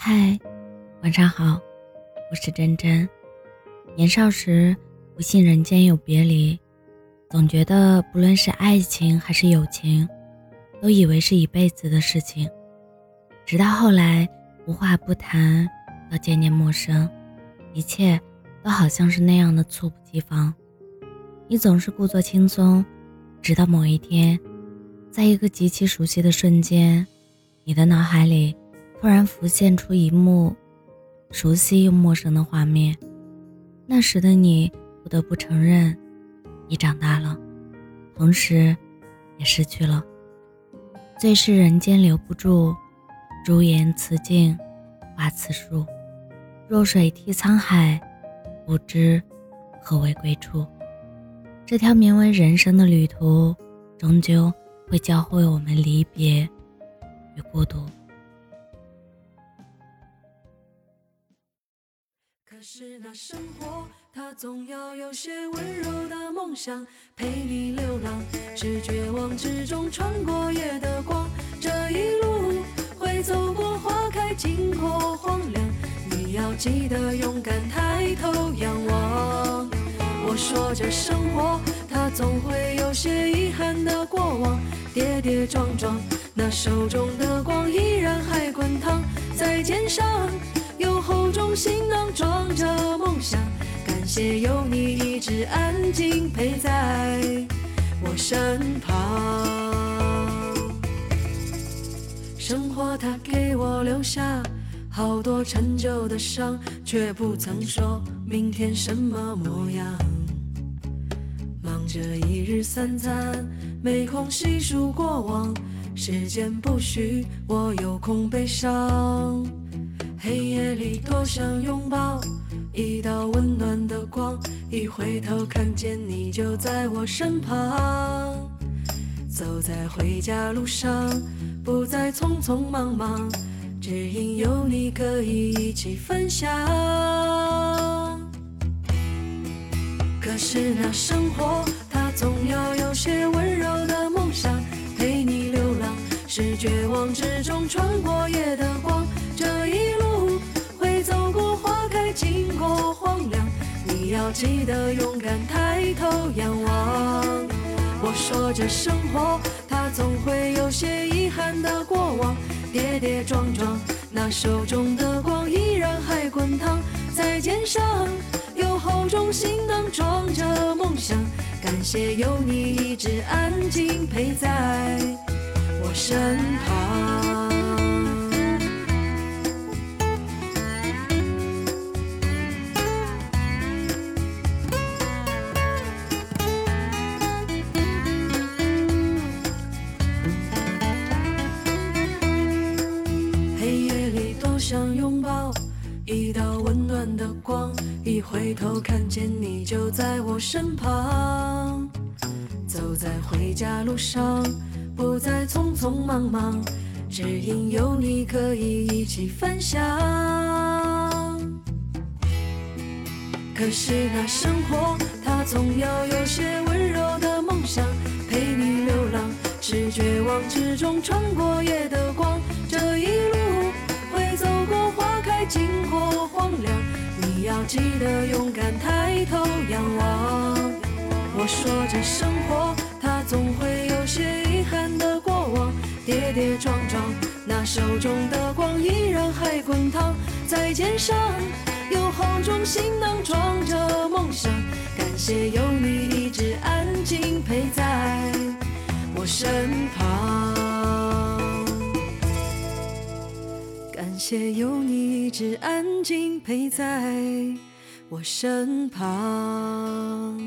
嗨，晚上好，我是真真。年少时不信人间有别离，总觉得不论是爱情还是友情，都以为是一辈子的事情。直到后来无话不谈，到渐渐陌生，一切都好像是那样的猝不及防。你总是故作轻松，直到某一天，在一个极其熟悉的瞬间，你的脑海里。突然浮现出一幕熟悉又陌生的画面，那时的你不得不承认，你长大了，同时，也失去了。最是人间留不住，朱颜辞镜，花辞树，弱水替沧海，不知何为归处。这条名为人生的旅途，终究会教会我们离别与孤独。是那生活，它总要有些温柔的梦想，陪你流浪，是绝望之中穿过夜的光。这一路会走过花开，经过荒凉，你要记得勇敢抬头仰望。我说这生活，它总会有些遗憾的过往，跌跌撞撞，那手中的光依然还滚烫在肩上。有厚重行囊装，谢有你一直安静陪在我身旁。生活它给我留下好多陈旧的伤，却不曾说明天什么模样。忙着一日三餐，没空细数过往，时间不许我有空悲伤。黑夜里多想拥抱一道温暖的光，一回头看见你就在我身旁。走在回家路上，不再匆匆忙忙，只因有你可以一起分享。可是那生活，它总要有些温柔的梦想，陪你流浪，是绝望之中穿过夜的光。要记得勇敢抬头仰望。我说这生活，它总会有些遗憾的过往，跌跌撞撞，那手中的光依然还滚烫在肩上，有厚重行囊装着梦想，感谢有你一直安静陪在我身旁。一道温暖的光，一回头看见你就在我身旁。走在回家路上，不再匆匆忙忙，只因有你可以一起分享。可是那生活，它总要有些温柔的梦想，陪你流浪，是绝望之中穿过夜的光。说着生活，它总会有些遗憾的过往，跌跌撞撞，那手中的光依然还滚烫在肩上，有厚重行囊装着梦想，感谢有你一直安静陪在我身旁。感谢有你一直安静陪在我身旁。